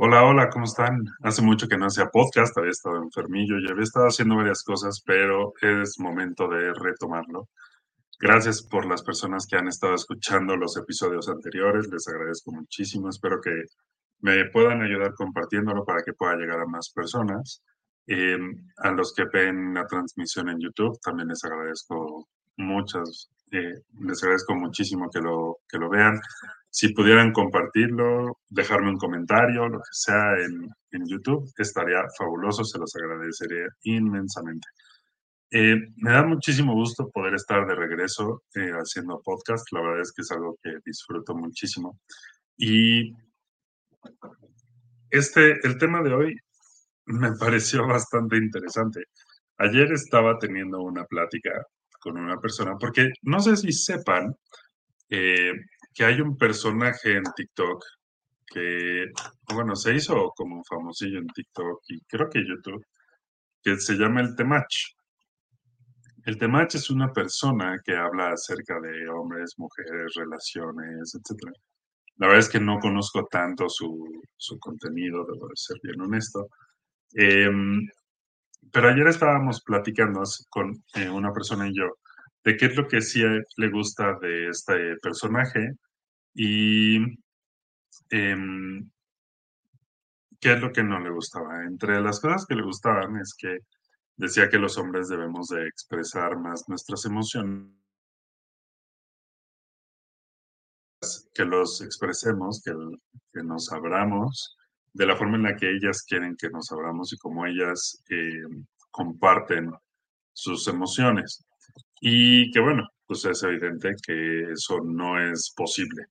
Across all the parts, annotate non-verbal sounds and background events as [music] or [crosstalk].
Hola, hola, ¿cómo están? Hace mucho que no hacía podcast, había estado enfermillo y había estado haciendo varias cosas, pero es momento de retomarlo. Gracias por las personas que han estado escuchando los episodios anteriores, les agradezco muchísimo, espero que me puedan ayudar compartiéndolo para que pueda llegar a más personas. Em, a los que ven la transmisión en YouTube, también les agradezco muchas, eh, les agradezco muchísimo que lo, que lo vean. Si pudieran compartirlo, dejarme un comentario, lo que sea en, en YouTube, estaría fabuloso, se los agradecería inmensamente. Eh, me da muchísimo gusto poder estar de regreso eh, haciendo podcast, la verdad es que es algo que disfruto muchísimo. Y este, el tema de hoy me [laughs] pareció bastante interesante. Ayer estaba teniendo una plática con una persona, porque no sé si sepan, eh, que hay un personaje en TikTok que, bueno, se hizo como famosillo en TikTok y creo que YouTube, que se llama el Temach. El Temach es una persona que habla acerca de hombres, mujeres, relaciones, etc. La verdad es que no conozco tanto su, su contenido, debo de ser bien honesto. Em, pero ayer estábamos platicando con eh, una persona y yo de qué es lo que sí le gusta de este personaje y em, qué es lo que no le gustaba. Entre las cosas que le gustaban es que decía que los hombres debemos de expresar más nuestras emociones, que los expresemos, que, que nos abramos de la forma en la que ellas quieren que nos abramos y como ellas eh, comparten sus emociones. Y que bueno, pues es evidente que eso no es posible.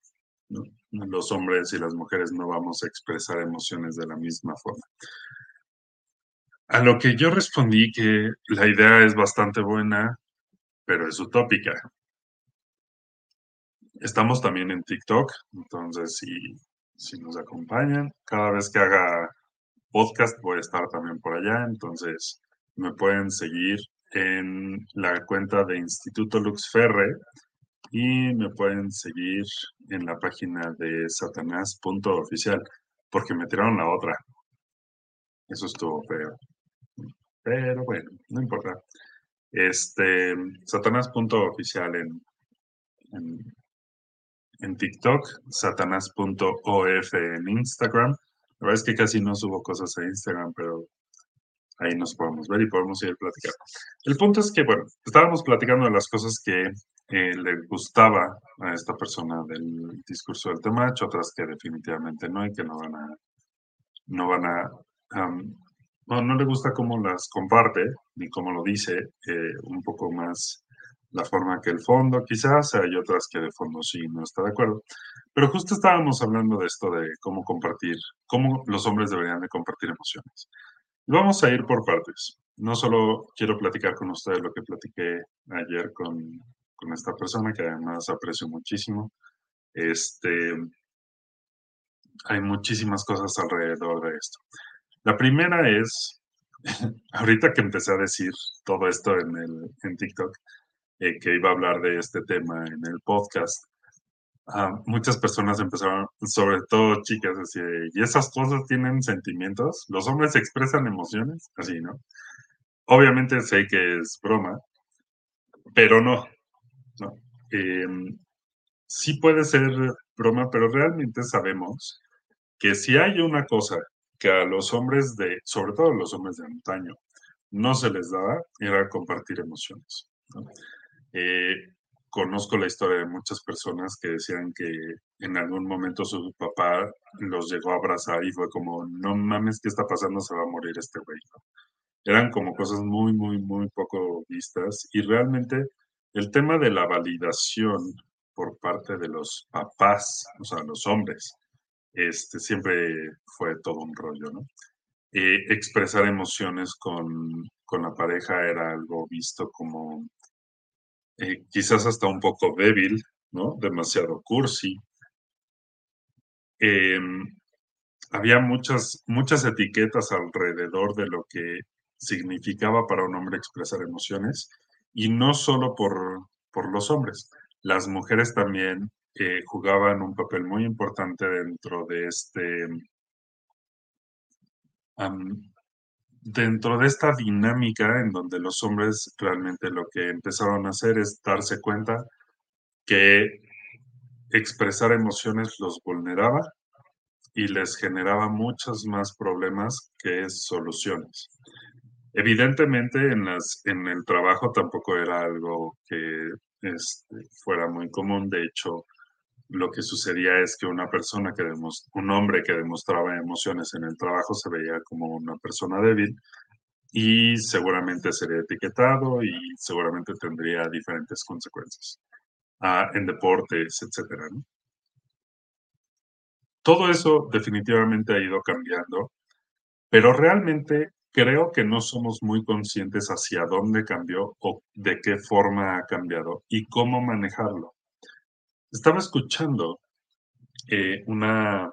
Los hombres y las mujeres no vamos a expresar emociones de la misma forma. A lo que yo respondí que la idea es bastante buena, pero es utópica. Estamos también en TikTok, entonces si, si nos acompañan, cada vez que haga podcast voy a estar también por allá, entonces me pueden seguir en la cuenta de Instituto Luxferre y me pueden seguir en la página de satanás.oficial, porque me tiraron la otra. Eso estuvo feo. Pero bueno, no importa. Este, satanás.oficial en, en, en TikTok, satanás.of en Instagram. La verdad es que casi no subo cosas a Instagram, pero ahí nos podemos ver y podemos ir platicando. El punto es que, bueno, estábamos platicando de las cosas que eh, le gustaba a esta persona del discurso del tema, otras que definitivamente no y que no van a, no van a, no, no le gusta cómo las comparte ni cómo lo dice, eh, un poco más la forma que el fondo, quizás, hay otras que de fondo sí no está de acuerdo. Pero justo estábamos hablando de esto de cómo compartir, cómo los hombres deberían de compartir emociones. Vamos a ir por partes. No solo quiero platicar con ustedes lo que platiqué ayer con, con esta persona, que además aprecio muchísimo. Este, hay muchísimas cosas alrededor de esto. La primera es, [laughs] ahorita que empecé a decir todo esto en, el, en TikTok, eh, que iba a hablar de este tema en el podcast, uh, muchas personas empezaron, sobre todo chicas, así ¿y esas cosas tienen sentimientos? ¿Los hombres expresan emociones? Así, ¿no? Obviamente sé que es broma, pero no, ¿no? Eh, sí puede ser broma, pero realmente sabemos que si hay una cosa que a los hombres de, sobre todo a los hombres de antaño, no se les daba, era compartir emociones. Eh, conozco la historia de muchas personas que decían que en algún momento su papá los llegó a abrazar y fue como, no mames, ¿qué está pasando? Se va a morir este güey. Eran como cosas muy, muy, muy poco vistas y realmente el tema de la validación por parte de los papás, o sea, los hombres, este, siempre fue todo un rollo, ¿no? Eh, expresar emociones con, con la pareja era algo visto como eh, quizás hasta un poco débil, ¿no? Demasiado cursi. Eh, había muchas, muchas etiquetas alrededor de lo que significaba para un hombre expresar emociones y no solo por, por los hombres. Las mujeres también eh, jugaban un papel muy importante dentro de este, dentro de esta dinámica en donde los hombres realmente lo que empezaron a hacer es darse cuenta que expresar emociones los vulneraba y les generaba muchos más problemas que soluciones. Evidentemente en, el trabajo tampoco era algo que este, fuera muy común, de hecho lo que sucedía es que una persona que un hombre que demostraba emociones en el trabajo se veía como una persona débil y seguramente sería etiquetado y seguramente tendría diferentes consecuencias ah, en deportes, etcétera. Todo eso definitivamente ha ido cambiando, pero realmente creo que no somos muy conscientes hacia dónde cambió o de qué forma ha cambiado y cómo manejarlo. Estaba escuchando eh, una,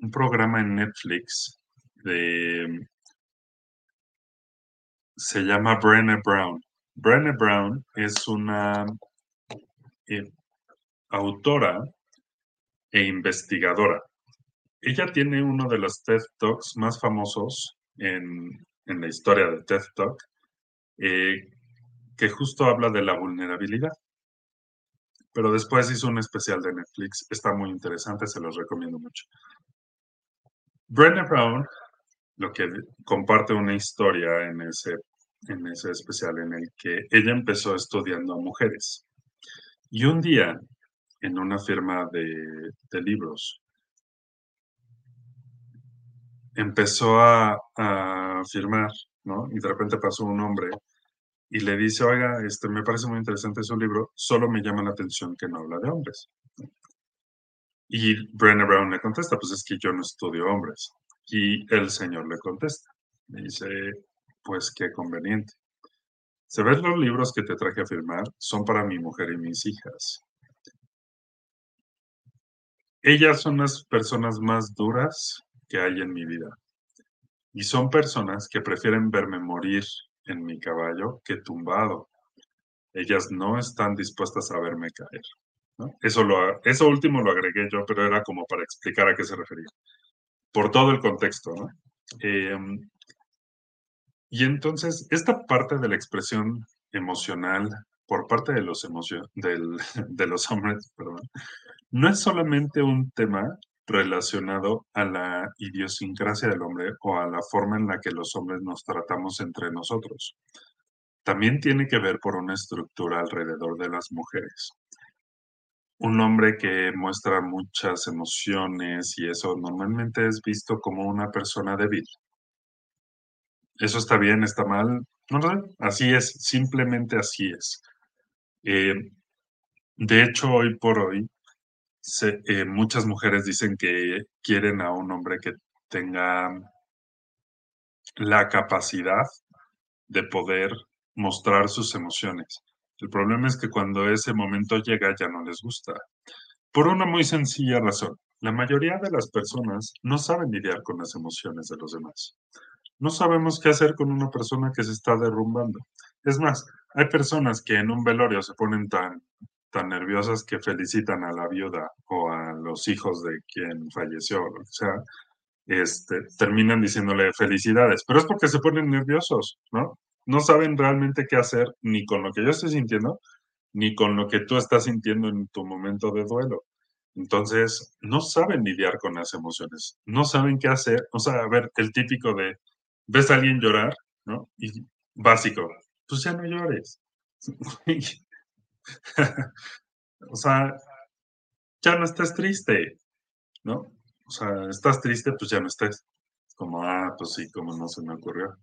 un programa en Netflix de... Se llama Brené Brown. Brené Brown es una eh, autora e investigadora. Ella tiene uno de los TED Talks más famosos en, la historia de TED Talk, eh, que justo habla de la vulnerabilidad pero después hizo un especial de Netflix. Está muy interesante, se los recomiendo mucho. Brenda Brown, lo que comparte una historia en ese, en ese especial en el que ella empezó estudiando a mujeres. Y un día, en una firma de, de libros, empezó a, a firmar, ¿no? Y de repente pasó un hombre y le dice, oiga, este, me parece muy interesante su libro, solo me llama la atención que no habla de hombres. Y Brenner Brown le contesta, pues es que yo no estudio hombres. Y el señor le contesta, le dice, pues qué conveniente. Se ven los libros que te traje a firmar, son para mi mujer y mis hijas. Ellas son las personas más duras que hay en mi vida. Y son personas que prefieren verme morir en mi caballo que tumbado. Ellas no están dispuestas a verme caer. Eso, lo, eso último lo agregué yo, pero era como para explicar a qué se refería. Por todo el contexto. Em, y entonces, esta parte de la expresión emocional por parte de los, del, [laughs] de los hombres, no es solamente un tema relacionado a la idiosincrasia del hombre o a la forma en la que los hombres nos tratamos entre nosotros. También tiene que ver por una estructura alrededor de las mujeres. Un hombre que muestra muchas emociones y eso normalmente es visto como una persona débil. ¿Eso está bien, está mal? No sé, así es, simplemente así es. Eh, de hecho, hoy por hoy, eh, muchas mujeres dicen que quieren a un hombre que tenga la capacidad de poder mostrar sus emociones. El problema es que cuando ese momento llega ya no les gusta. Por una muy sencilla razón. La mayoría de las personas no saben lidiar con las emociones de los demás. No sabemos qué hacer con una persona que se está derrumbando. Es más, hay personas que en un velorio se ponen tan tan nerviosas que felicitan a la viuda o a los hijos de quien falleció, o sea, este, terminan diciéndole felicidades, pero es porque se ponen nerviosos, ¿no? No saben realmente qué hacer ni con lo que yo estoy sintiendo, ni con lo que tú estás sintiendo en tu momento de duelo. Entonces, no saben lidiar con las emociones, no saben qué hacer. O sea, a ver, el típico de, ves a alguien llorar, ¿no? Y básico, pues ya no llores. [laughs] [laughs] o sea, ya no estás triste, ¿no? O sea, estás triste, pues ya no estés. Como, ah, pues sí, como no se me ocurrió.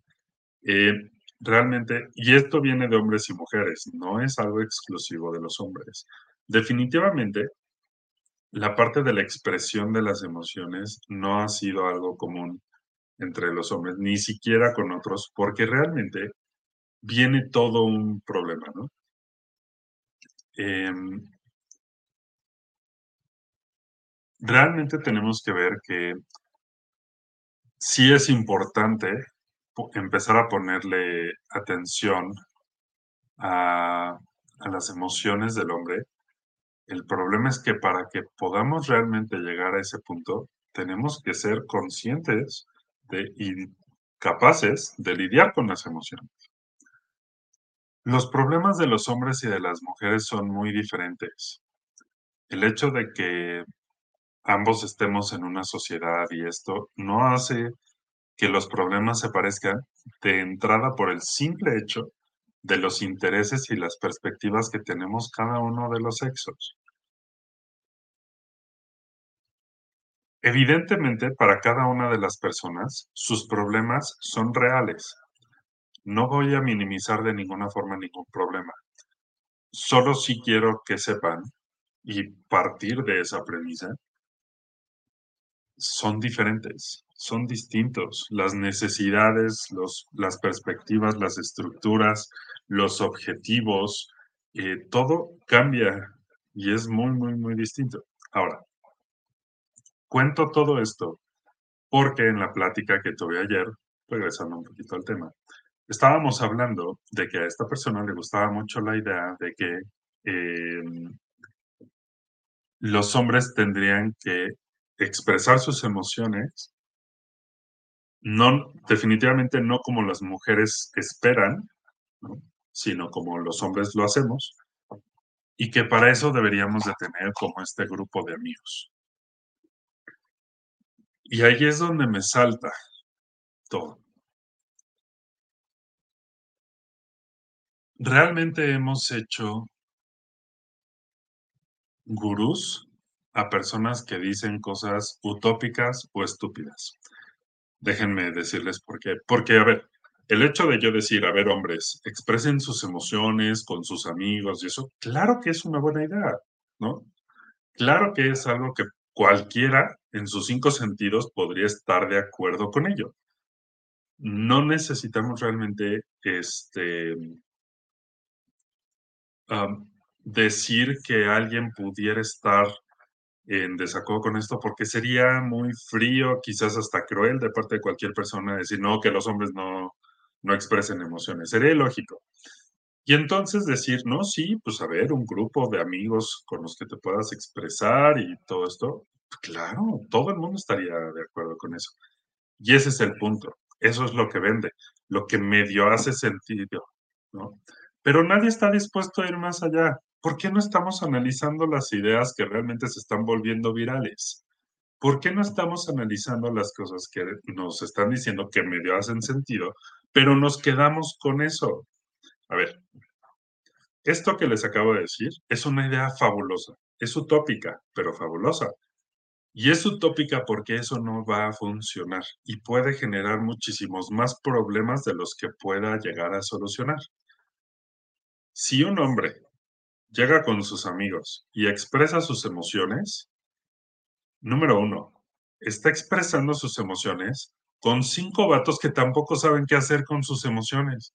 Eh, realmente, y esto viene de hombres y mujeres, no es algo exclusivo de los hombres. Definitivamente, la parte de la expresión de las emociones no ha sido algo común entre los hombres, ni siquiera con otros, porque realmente viene todo un problema, ¿no? Em, realmente tenemos que ver que sí es importante empezar a ponerle atención a, las emociones del hombre. El problema es que para que podamos realmente llegar a ese punto, tenemos que ser conscientes de, y capaces de lidiar con las emociones. Los problemas de los hombres y de las mujeres son muy diferentes. El hecho de que ambos estemos en una sociedad y esto no hace que los problemas se parezcan de entrada por el simple hecho de los intereses y las perspectivas que tenemos cada uno de los sexos. Evidentemente, para cada una de las personas, sus problemas son reales. No voy a minimizar de ninguna forma ningún problema. Solo sí quiero que sepan y partir de esa premisa, son diferentes, son distintos. Las necesidades, los, las perspectivas, las estructuras, los objetivos, eh, todo cambia y es muy, muy, muy distinto. Ahora, cuento todo esto porque en la plática que tuve ayer, regresando un poquito al tema, estábamos hablando de que a esta persona le gustaba mucho la idea de que em, los hombres tendrían que expresar sus emociones, no, definitivamente no como las mujeres esperan, sino como los hombres lo hacemos, y que para eso deberíamos de tener como este grupo de amigos. Y ahí es donde me salta todo. Realmente hemos hecho gurús a personas que dicen cosas utópicas o estúpidas. Déjenme decirles por qué. Porque, a ver, el hecho de yo decir, a ver, hombres, expresen sus emociones con sus amigos y eso, claro que es una buena idea, ¿no? Claro que es algo que cualquiera en sus cinco sentidos podría estar de acuerdo con ello. No necesitamos realmente este, decir que alguien pudiera estar en desacuerdo con esto, porque sería muy frío, quizás hasta cruel de parte de cualquier persona decir, no, que los hombres no, no expresen emociones. Sería lógico. Y entonces decir, no, sí, pues a ver, un grupo de amigos con los que te puedas expresar y todo esto, claro, todo el mundo estaría de acuerdo con eso. Y ese es el punto. Eso es lo que vende, lo que medio hace sentido, ¿no? Pero nadie está dispuesto a ir más allá. ¿Por qué no estamos analizando las ideas que realmente se están volviendo virales? ¿Por qué no estamos analizando las cosas que nos están diciendo que medio hacen sentido, pero nos quedamos con eso? A ver, esto que les acabo de decir es una idea fabulosa, es utópica, pero fabulosa. Y es utópica porque eso no va a funcionar y puede generar muchísimos más problemas de los que pueda llegar a solucionar. Si un hombre llega con sus amigos y expresa sus emociones, número uno, está expresando sus emociones con cinco vatos que tampoco saben qué hacer con sus emociones.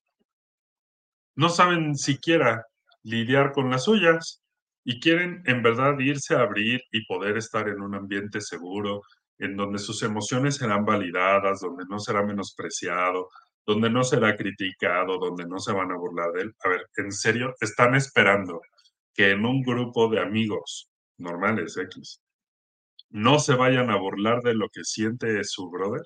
No saben siquiera lidiar con las suyas y quieren en verdad irse a abrir y poder estar en un ambiente seguro, en donde sus emociones serán validadas, donde no será menospreciado, donde no será criticado, donde no se van a burlar de él. A ver, en serio, están esperando que en un grupo de amigos normales X no se vayan a burlar de lo que siente su brother.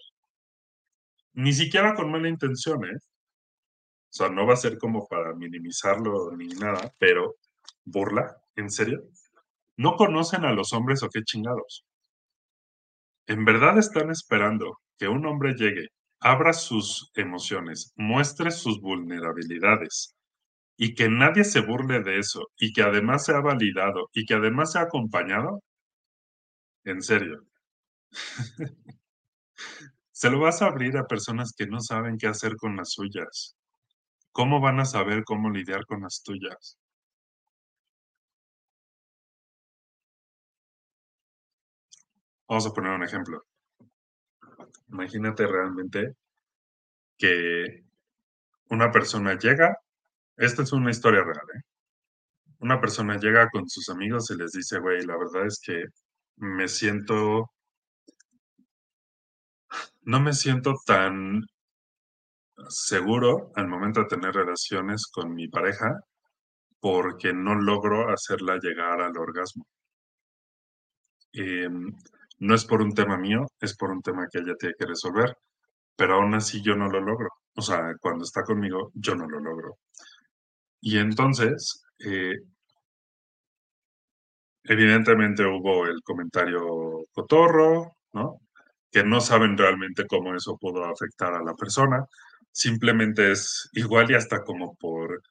Ni siquiera con mala intención, ¿eh? O sea, no va a ser como para minimizarlo ni nada, pero burla, ¿en serio? ¿No conocen a los hombres o qué chingados? ¿En verdad están esperando que un hombre llegue abra sus emociones, muestre sus vulnerabilidades y que nadie se burle de eso y que además sea validado y que además sea acompañado, en serio. [laughs] se lo vas a abrir a personas que no saben qué hacer con las suyas. ¿Cómo van a saber cómo lidiar con las tuyas? Vamos a poner un ejemplo. Imagínate realmente que una persona llega, esta es una historia real, ¿eh? Una persona llega con sus amigos y les dice, güey, la verdad es que me siento, no me siento tan seguro al momento de tener relaciones con mi pareja porque no logro hacerla llegar al orgasmo. Em, no es por un tema mío, es por un tema que ella tiene que resolver. pero aún así yo no lo logro. O sea, cuando está conmigo, yo no lo logro. Y entonces, eh, evidentemente hubo el comentario cotorro, ¿no? Que no saben realmente cómo eso pudo afectar a la persona. Simplemente es igual y hasta como por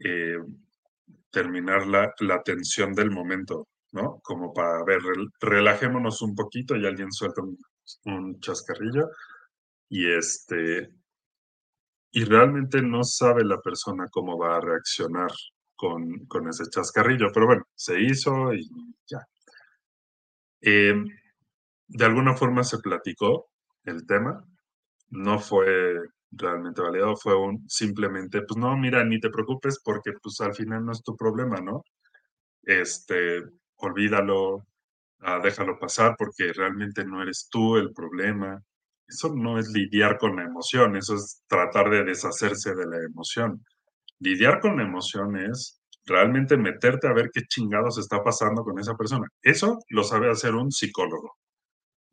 eh, terminar la, la, tensión del momento, ¿no? Como para ver, relajémonos un poquito y alguien suelta un, chascarrillo y este y realmente no sabe la persona cómo va a reaccionar con, con ese chascarrillo, pero bueno, se hizo y ya. Eh, de alguna forma se platicó el tema, no fue realmente validado, fue un simplemente, pues no, mira, ni te preocupes porque pues al final no es tu problema, ¿no? Este, olvídalo, ah, déjalo pasar porque realmente no eres tú el problema. Eso no es lidiar con la emoción, eso es tratar de deshacerse de la emoción. Lidiar con la emoción es realmente meterte a ver qué chingados está pasando con esa persona. Eso lo sabe hacer un psicólogo.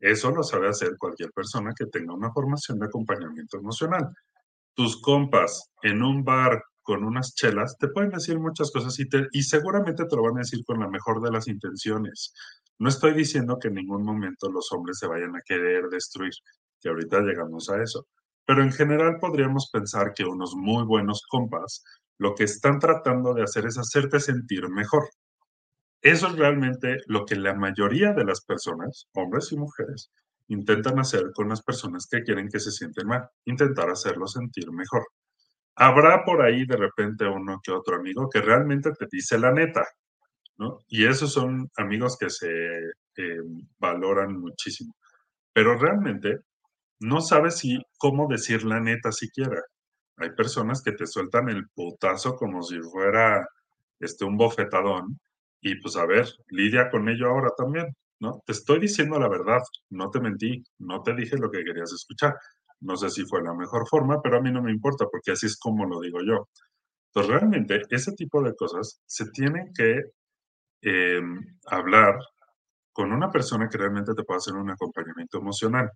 Eso lo sabe hacer cualquier persona que tenga una formación de acompañamiento emocional. Tus compas en un bar con unas chelas te pueden decir muchas cosas y, te, y seguramente te lo van a decir con la mejor de las intenciones. No estoy diciendo que en ningún momento los hombres se vayan a querer destruir, que ahorita llegamos a eso. Pero en general podríamos pensar que unos muy buenos compas lo que están tratando de hacer es hacerte sentir mejor. Eso es realmente lo que la mayoría de las personas, hombres y mujeres, intentan hacer con las personas que quieren que se sienten mal, intentar hacerlos sentir mejor. Habrá por ahí de repente uno que otro amigo que realmente te dice la neta, ¿no? Y esos son amigos que se eh, valoran muchísimo. Pero realmente no sabes si cómo decir la neta siquiera. Hay personas que te sueltan el putazo como si fuera este, un bofetadón y pues a ver, lidia con ello ahora también, ¿no? Te estoy diciendo la verdad, no te mentí, no te dije lo que querías escuchar. No sé si fue la mejor forma, pero a mí no me importa porque así es como lo digo yo. Entonces, realmente, ese tipo de cosas se tienen que eh, hablar con una persona que realmente te pueda hacer un acompañamiento emocional.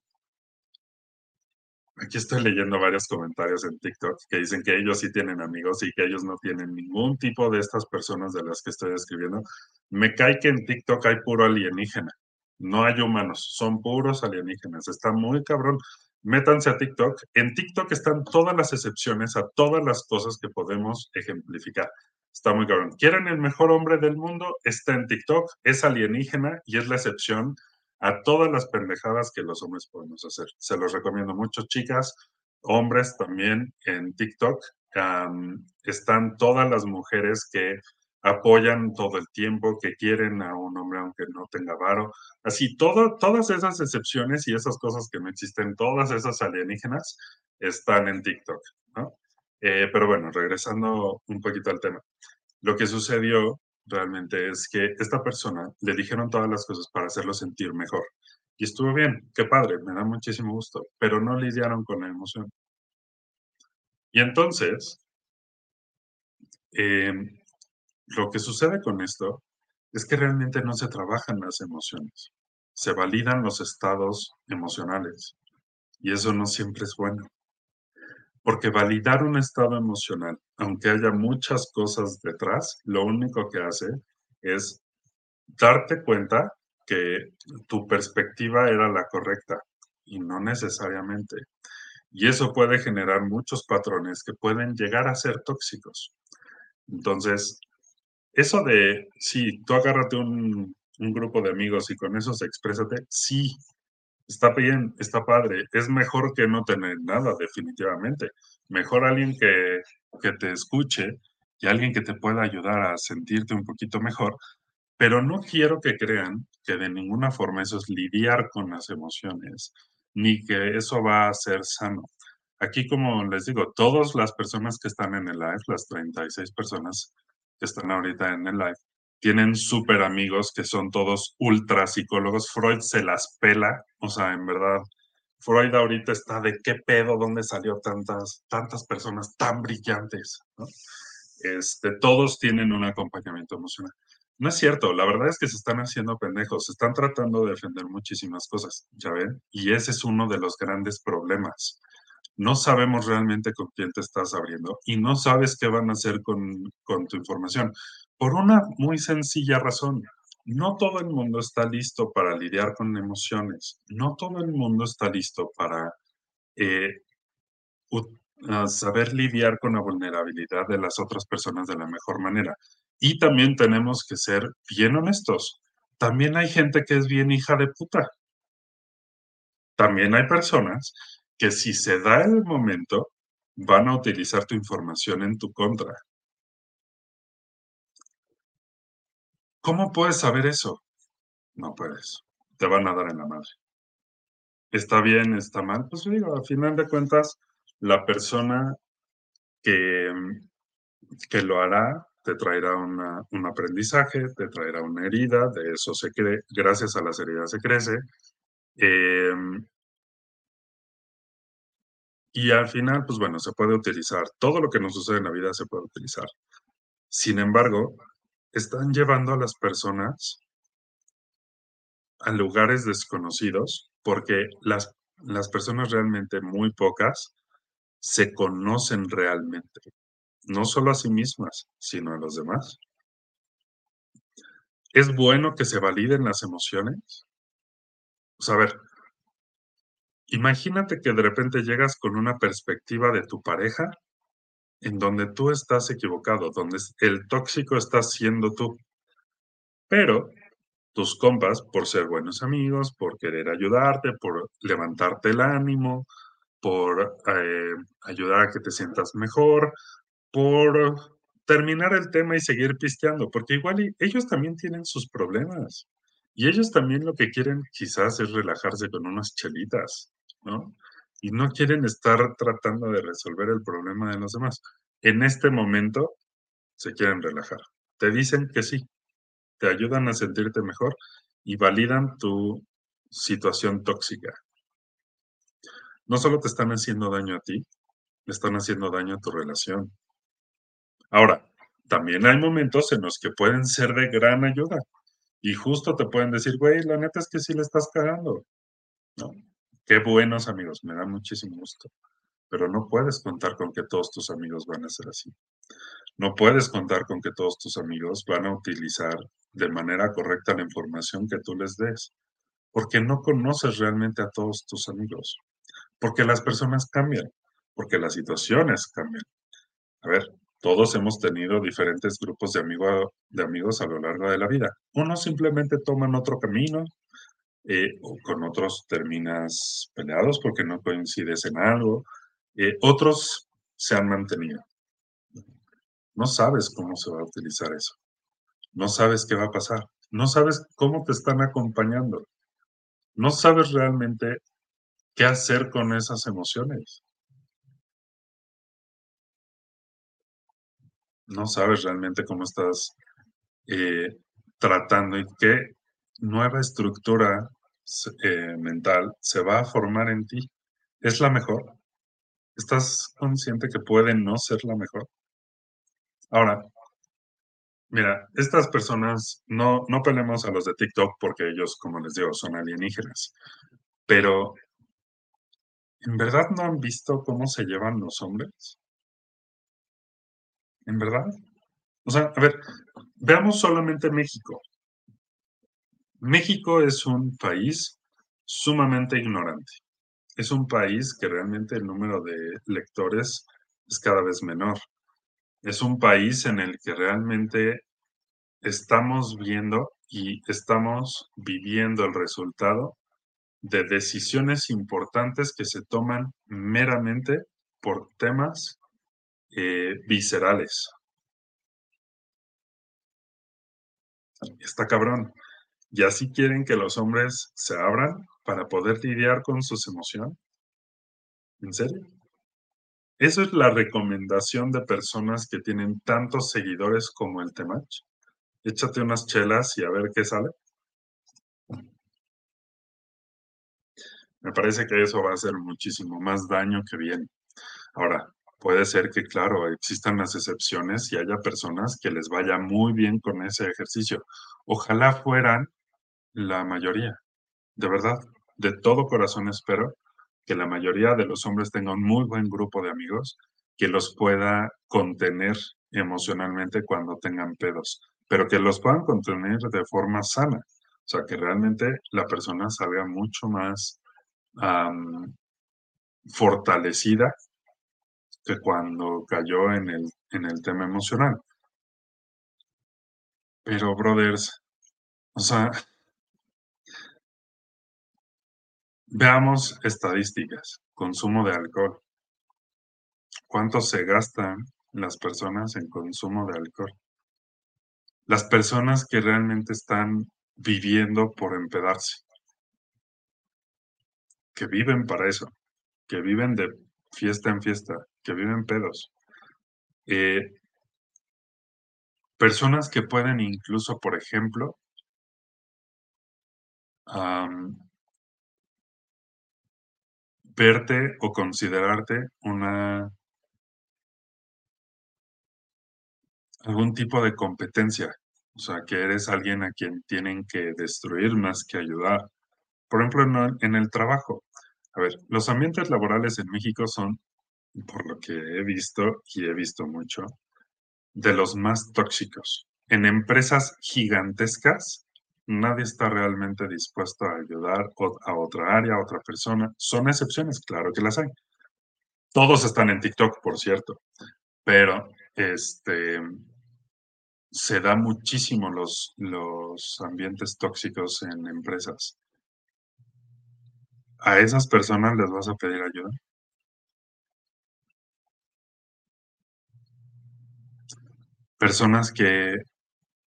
Aquí estoy leyendo varios comentarios en TikTok que dicen que ellos sí tienen amigos y que ellos no tienen ningún tipo de estas personas de las que estoy escribiendo. Me cae que en TikTok hay puro alienígena. No hay humanos, son puros alienígenas. Está muy cabrón. Métanse a TikTok. En TikTok están todas las excepciones a todas las cosas que podemos ejemplificar. Está muy cabrón. ¿Quieren el mejor hombre del mundo? Está en TikTok, es alienígena y es la excepción a todas las pendejadas que los hombres podemos hacer. Se los recomiendo mucho, chicas, hombres también en TikTok. están todas las mujeres que apoyan todo el tiempo, que quieren a un hombre aunque no tenga varo. Así, todo, todas esas excepciones y esas cosas que no existen, todas esas alienígenas, están en TikTok. Eh, pero bueno, regresando un poquito al tema. Lo que sucedió realmente es que esta persona le dijeron todas las cosas para hacerlo sentir mejor. Y estuvo bien, qué padre, me da muchísimo gusto, pero no lidiaron con la emoción. Y entonces, em, lo que sucede con esto es que realmente no se trabajan las emociones, se validan los estados emocionales. Y eso no siempre es bueno. Porque validar un estado emocional, aunque haya muchas cosas detrás, lo único que hace es darte cuenta que tu perspectiva era la correcta y no necesariamente. Y eso puede generar muchos patrones que pueden llegar a ser tóxicos. Entonces, eso de, sí, tú agárrate un, un grupo de amigos y con esos exprésate, sí, Está bien, está padre. Es mejor que no tener nada, definitivamente. Mejor alguien que, que te escuche y alguien que te pueda ayudar a sentirte un poquito mejor. Pero no quiero que crean que de ninguna forma eso es lidiar con las emociones, ni que eso va a ser sano. Aquí, como les digo, todas las personas que están en el live, las 36 personas que están ahorita en el live, tienen súper amigos que son todos ultra psicólogos. Freud se las pela, o sea, en verdad, Freud ahorita está de qué pedo, dónde salió tantas, tantas personas tan brillantes, Este, todos tienen un acompañamiento emocional. No es cierto, la verdad es que se están haciendo pendejos, se están tratando de defender muchísimas cosas, ¿ya ven? Y ese es uno de los grandes problemas. No sabemos realmente con quién te estás abriendo y no sabes qué van a hacer con, con tu información. Por una muy sencilla razón, no todo el mundo está listo para lidiar con emociones, no todo el mundo está listo para eh, ah, saber lidiar con la vulnerabilidad de las otras personas de la mejor manera. Y también tenemos que ser bien honestos. También hay gente que es bien hija de puta. También hay personas que si se da el momento, van a utilizar tu información en tu contra. ¿Cómo puedes saber eso? No puedes. Te van a dar en la madre. ¿Está bien? ¿Está mal? Pues digo, a final de cuentas, la persona que, que lo hará te traerá un aprendizaje, te traerá una herida, de eso se cree, gracias a las heridas se crece. Em, y al final, pues bueno, se puede utilizar. Todo lo que nos sucede en la vida se puede utilizar. Sin embargo, están llevando a las personas a lugares desconocidos porque las, las personas realmente muy pocas se conocen realmente no solo a sí mismas, sino a los demás. ¿Es bueno que se validen las emociones? O a ver, imagínate que de repente llegas con una perspectiva de tu pareja en donde tú estás equivocado, donde el tóxico está siendo tú. Pero tus compas, por ser buenos amigos, por querer ayudarte, por levantarte el ánimo, por eh, ayudar a que te sientas mejor, por terminar el tema y seguir pisteando, porque igual ellos también tienen sus problemas. Y ellos también lo que quieren quizás es relajarse con unas chelitas, ¿no? Y no quieren estar tratando de resolver el problema de los demás. En este momento se quieren relajar. Te dicen que sí, te ayudan a sentirte mejor y validan tu situación tóxica. No solo te están haciendo daño a ti, le están haciendo daño a tu relación. Ahora, también hay momentos en los que pueden ser de gran ayuda y justo te pueden decir, güey, la neta es que sí le estás cagando. ¿No? Qué buenos amigos, me da muchísimo gusto. Pero no puedes contar con que todos tus amigos van a ser así. No puedes contar con que todos tus amigos van a utilizar de manera correcta la información que tú les des, porque no conoces realmente a todos tus amigos, porque las personas cambian, porque las situaciones cambian. A ver, todos hemos tenido diferentes grupos de, amigos a lo largo de la vida. Unos simplemente toman otro camino, eh, o con otros terminas peleados porque no coincides en algo. Eh, otros se han mantenido. No sabes cómo se va a utilizar eso. No sabes qué va a pasar. No sabes cómo te están acompañando. No sabes realmente qué hacer con esas emociones. No sabes realmente cómo estás eh, tratando y qué nueva estructura eh, mental se va a formar en ti. ¿Es la mejor? ¿Estás consciente que puede no ser la mejor? Ahora, mira, estas personas, no, no peleemos a los de TikTok porque ellos, como les digo, son alienígenas, pero ¿en verdad no han visto cómo se llevan los hombres? ¿En verdad? O sea, a ver, veamos solamente México. México es un país sumamente ignorante. Es un país que realmente el número de lectores es cada vez menor. Es un país en el que realmente estamos viendo y estamos viviendo el resultado de decisiones importantes que se toman meramente por temas eh, viscerales. Está cabrón. ¿Y así quieren que los hombres se abran para poder lidiar con sus emociones? ¿En serio? ¿Eso es la recomendación de personas que tienen tantos seguidores como el Temach? Échate unas chelas y a ver qué sale. Me parece que eso va a hacer muchísimo más daño que bien. Ahora, puede ser que, claro, existan las excepciones y haya personas que les vaya muy bien con ese ejercicio. Ojalá fueran la mayoría. De verdad, de todo corazón espero que la mayoría de los hombres tengan un muy buen grupo de amigos que los pueda contener emocionalmente cuando tengan pedos, pero que los puedan contener de forma sana. O sea, que realmente la persona salga mucho más fortalecida que cuando cayó en el, en el tema emocional. Pero, brothers, o sea, veamos estadísticas. Consumo de alcohol. ¿Cuánto se gastan las personas en consumo de alcohol? Las personas que realmente están viviendo por empedarse, que viven para eso, que viven de fiesta en fiesta, que viven pedos. Eh, personas que pueden incluso, por ejemplo, verte o considerarte una algún tipo de competencia, o sea, que eres alguien a quien tienen que destruir más que ayudar. Por ejemplo, en el trabajo. A ver, los ambientes laborales en México son, por lo que he visto y he visto mucho, de los más tóxicos. En empresas gigantescas, nadie está realmente dispuesto a ayudar a otra área, a otra persona. Son excepciones, claro que las hay. Todos están en TikTok, por cierto, pero este se da muchísimo los, los ambientes tóxicos en empresas. ¿A esas personas les vas a pedir ayuda? Personas que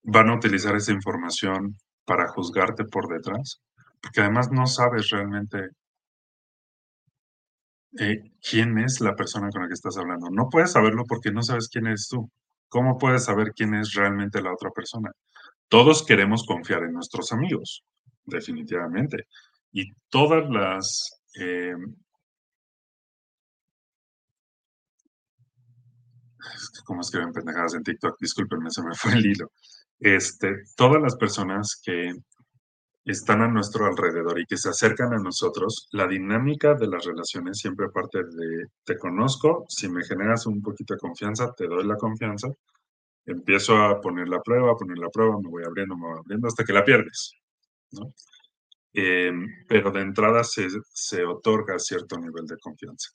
van a utilizar esa información para juzgarte por detrás, porque además no sabes realmente eh, quién es la persona con la que estás hablando. No puedes saberlo porque no sabes quién eres tú. ¿Cómo puedes saber quién es realmente la otra persona? Todos queremos confiar en nuestros amigos, definitivamente. Y todas las... Eh, [laughs] como escriben pendejadas en TikTok, discúlpenme, se me fue el hilo. Este, todas las personas que están a nuestro alrededor y que se acercan a nosotros, la dinámica de las relaciones siempre parte de te conozco, si me generas un poquito de confianza, te doy la confianza, empiezo a poner la prueba, a poner la prueba, me voy abriendo, me voy abriendo hasta que la pierdes. Em, pero de entrada se, se otorga cierto nivel de confianza.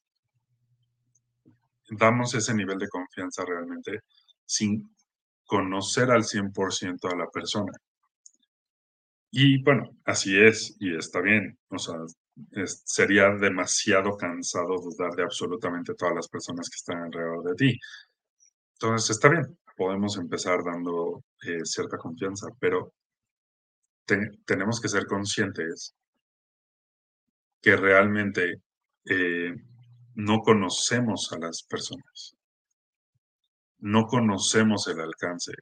Damos ese nivel de confianza realmente sin conocer al 100% a la persona. Y bueno, así es y está bien. O sea, sería demasiado cansado dudar de absolutamente todas las personas que están alrededor de ti. Entonces, está bien, podemos empezar dando eh, cierta confianza, pero tenemos que ser conscientes que realmente eh, no conocemos a las personas, no conocemos el alcance,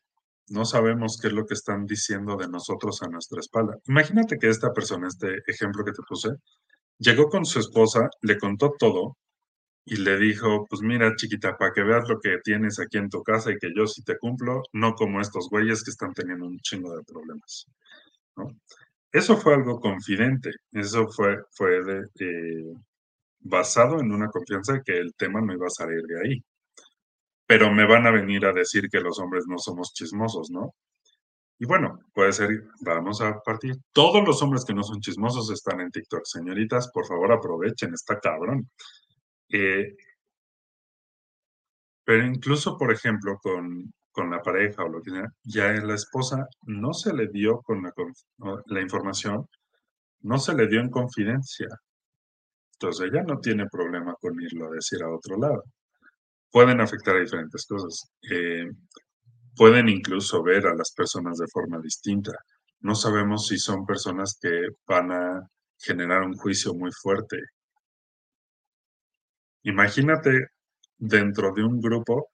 no sabemos qué es lo que están diciendo de nosotros a nuestra espalda. Imagínate que esta persona, este ejemplo que te puse, llegó con su esposa, le contó todo y le dijo, pues mira chiquita, para que veas lo que tienes aquí en tu casa y que yo sí te cumplo, no como estos güeyes que están teniendo un chingo de problemas. Eso fue algo confidente, eso fue, fue de, eh, basado en una confianza de que el tema no iba a salir de ahí pero me van a venir a decir que los hombres no somos chismosos, ¿no? Y bueno, puede ser, vamos a partir. Todos los hombres que no son chismosos están en TikTok. Señoritas, por favor aprovechen, está cabrón. Eh, pero incluso, por ejemplo, con, con, la pareja o lo que sea, ya la esposa no se le dio con la, la información, no se le dio en confidencia. Entonces ella no tiene problema con irlo a decir a otro lado pueden afectar a diferentes cosas. Eh, pueden incluso ver a las personas de forma distinta. No sabemos si son personas que van a generar un juicio muy fuerte. Imagínate dentro de un grupo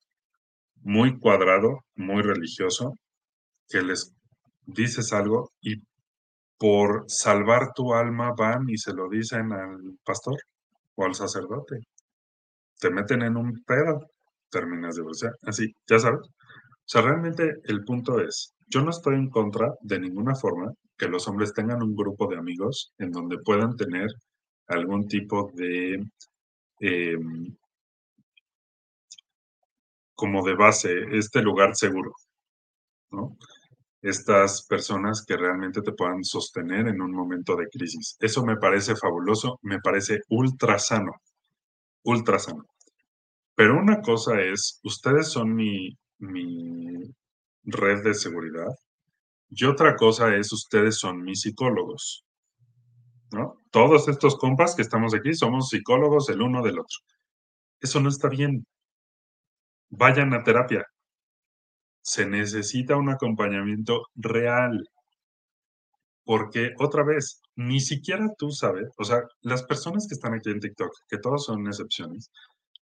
muy cuadrado, muy religioso, que les dices algo y por salvar tu alma van y se lo dicen al pastor o al sacerdote te meten en un pedo, terminas de. Así, ya sabes. O sea, realmente el punto es, yo no estoy en contra de ninguna forma que los hombres tengan un grupo de amigos en donde puedan tener algún tipo de em, como de base, este lugar seguro, ¿no? Estas personas que realmente te puedan sostener en un momento de crisis. Eso me parece fabuloso, me parece ultra sano, ultra sano. Pero una cosa es, ustedes son mi, mi red de seguridad y otra cosa es, ustedes son mis psicólogos. ¿no? Todos estos compas que estamos aquí somos psicólogos el uno del otro. Eso no está bien vayan a terapia. Se necesita un acompañamiento real. Porque otra vez, ni siquiera tú sabes, o sea, las personas que están aquí en TikTok, que todos son excepciones,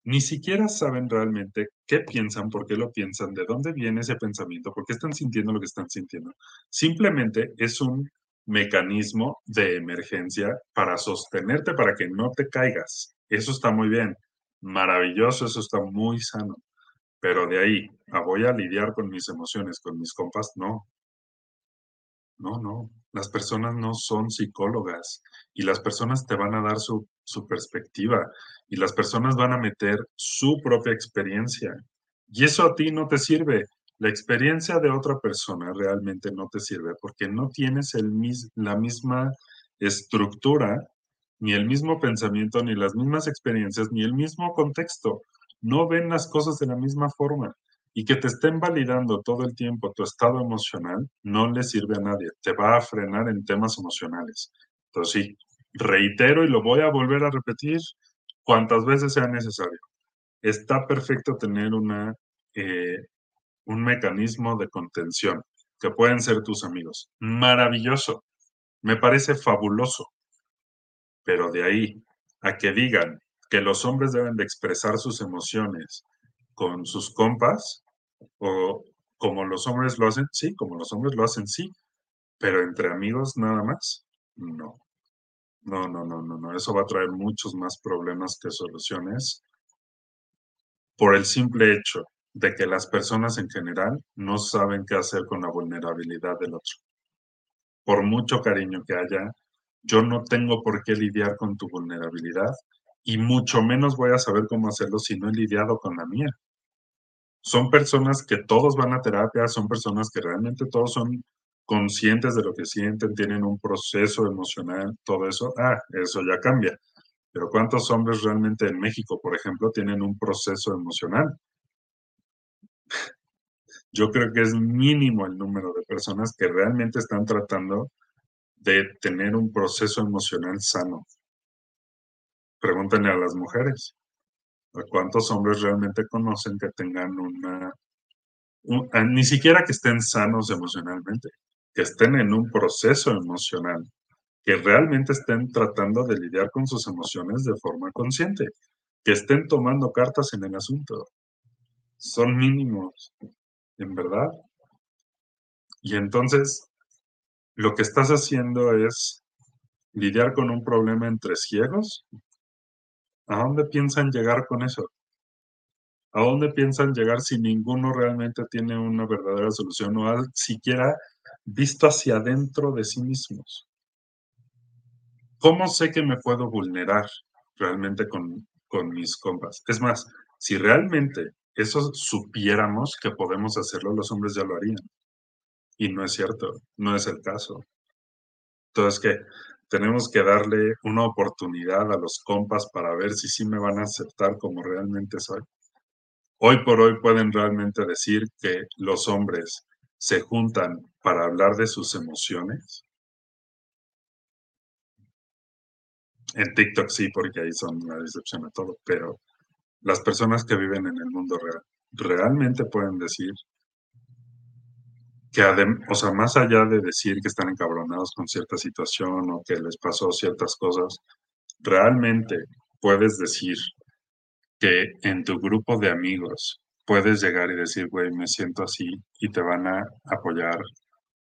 ni siquiera saben realmente qué piensan, por qué lo piensan, de dónde viene ese pensamiento, por qué están sintiendo lo que están sintiendo. Simplemente es un mecanismo de emergencia para sostenerte, para que no te caigas. Eso está muy bien, maravilloso, eso está muy sano. Pero de ahí a voy a lidiar con mis emociones, con mis compas, no. No, no. Las personas no son psicólogas y las personas te van a dar su, perspectiva y las personas van a meter su propia experiencia. Y eso a ti no te sirve. La experiencia de otra persona realmente no te sirve porque no tienes la misma estructura, ni el mismo pensamiento, ni las mismas experiencias, ni el mismo contexto no ven las cosas de la misma forma y que te estén validando todo el tiempo tu estado emocional no le sirve a nadie, te va a frenar en temas emocionales. Entonces sí, reitero y lo voy a volver a repetir cuantas veces sea necesario. Está perfecto tener una, eh, un mecanismo de contención que pueden ser tus amigos. Maravilloso. Me parece fabuloso. Pero de ahí a que digan, que los hombres deben de expresar sus emociones con sus compas o como los hombres lo hacen, sí, como los hombres lo hacen, sí, pero entre amigos nada más, no. No, no, no, no, no. Eso va a traer muchos más problemas que soluciones por el simple hecho de que las personas en general no saben qué hacer con la vulnerabilidad del otro. Por mucho cariño que haya, yo no tengo por qué lidiar con tu vulnerabilidad y mucho menos voy a saber cómo hacerlo si no he lidiado con la mía. Son personas que todos van a terapia, son personas que realmente todos son conscientes de lo que sienten, tienen un proceso emocional, todo eso, ah, eso ya cambia. Pero ¿cuántos hombres realmente en México, por ejemplo, tienen un proceso emocional? Yo creo que es mínimo el número de personas que realmente están tratando de tener un proceso emocional sano. Pregúntenle a las mujeres. ¿A cuántos hombres realmente conocen que tengan una... Ah, ni siquiera que estén sanos emocionalmente, que estén en un proceso emocional, que realmente estén tratando de lidiar con sus emociones de forma consciente, que estén tomando cartas en el asunto. Son mínimos, en verdad. Y entonces, lo que estás haciendo es lidiar con un problema entre ciegos ¿A dónde piensan llegar con eso? ¿A dónde piensan llegar si ninguno realmente tiene una verdadera solución o ha siquiera visto hacia adentro de sí mismos? ¿Cómo sé que me puedo vulnerar realmente con, con mis compas? Es más, si realmente eso supiéramos que podemos hacerlo, los hombres ya lo harían. Y no es cierto, no es el caso. Entonces, ¿qué? Tenemos que darle una oportunidad a los compas para ver si sí me van a aceptar como realmente soy. Hoy por hoy pueden realmente decir que los hombres se juntan para hablar de sus emociones. En TikTok sí, porque ahí son la decepción a todo, pero las personas que viven en el mundo real realmente pueden decir que o sea, más allá de decir que están encabronados con cierta situación o que les pasó ciertas cosas, realmente puedes decir que en tu grupo de amigos puedes llegar y decir, güey, me siento así y te van a apoyar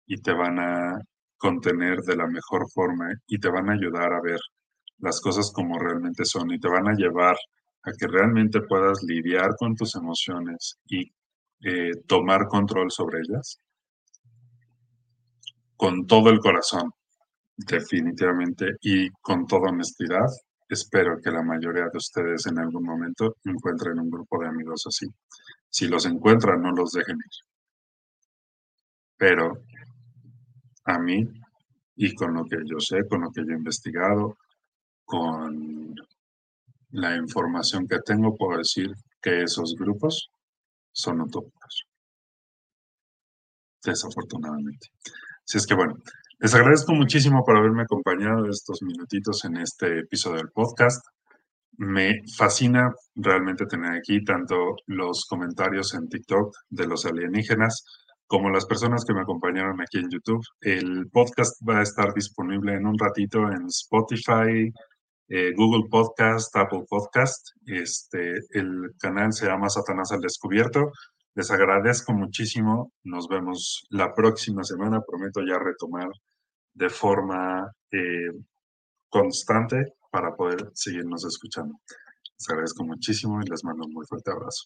y te van a contener de la mejor forma y te van a ayudar a ver las cosas como realmente son y te van a llevar a que realmente puedas lidiar con tus emociones y eh, tomar control sobre ellas con todo el corazón. definitivamente y con toda honestidad, espero que la mayoría de ustedes en algún momento encuentren un grupo de amigos así. Si los encuentran, no los dejen ir. Pero a mí, y con lo que yo sé, con lo que yo he investigado, con la información que tengo, puedo decir que esos grupos son utópicos. Desafortunadamente. Así es que bueno, les agradezco muchísimo por haberme acompañado estos minutitos en este episodio del podcast. Me fascina realmente tener aquí tanto los comentarios en TikTok de los alienígenas como las personas que me acompañaron aquí en YouTube. El podcast va a estar disponible en un ratito en Spotify, eh, Google Podcast, Apple Podcast. Este, el canal se llama Satanás al Descubierto. Les agradezco muchísimo. Nos vemos la próxima semana. Prometo ya retomar de forma eh, constante para poder seguirnos escuchando. Les agradezco muchísimo y les mando un muy fuerte abrazo.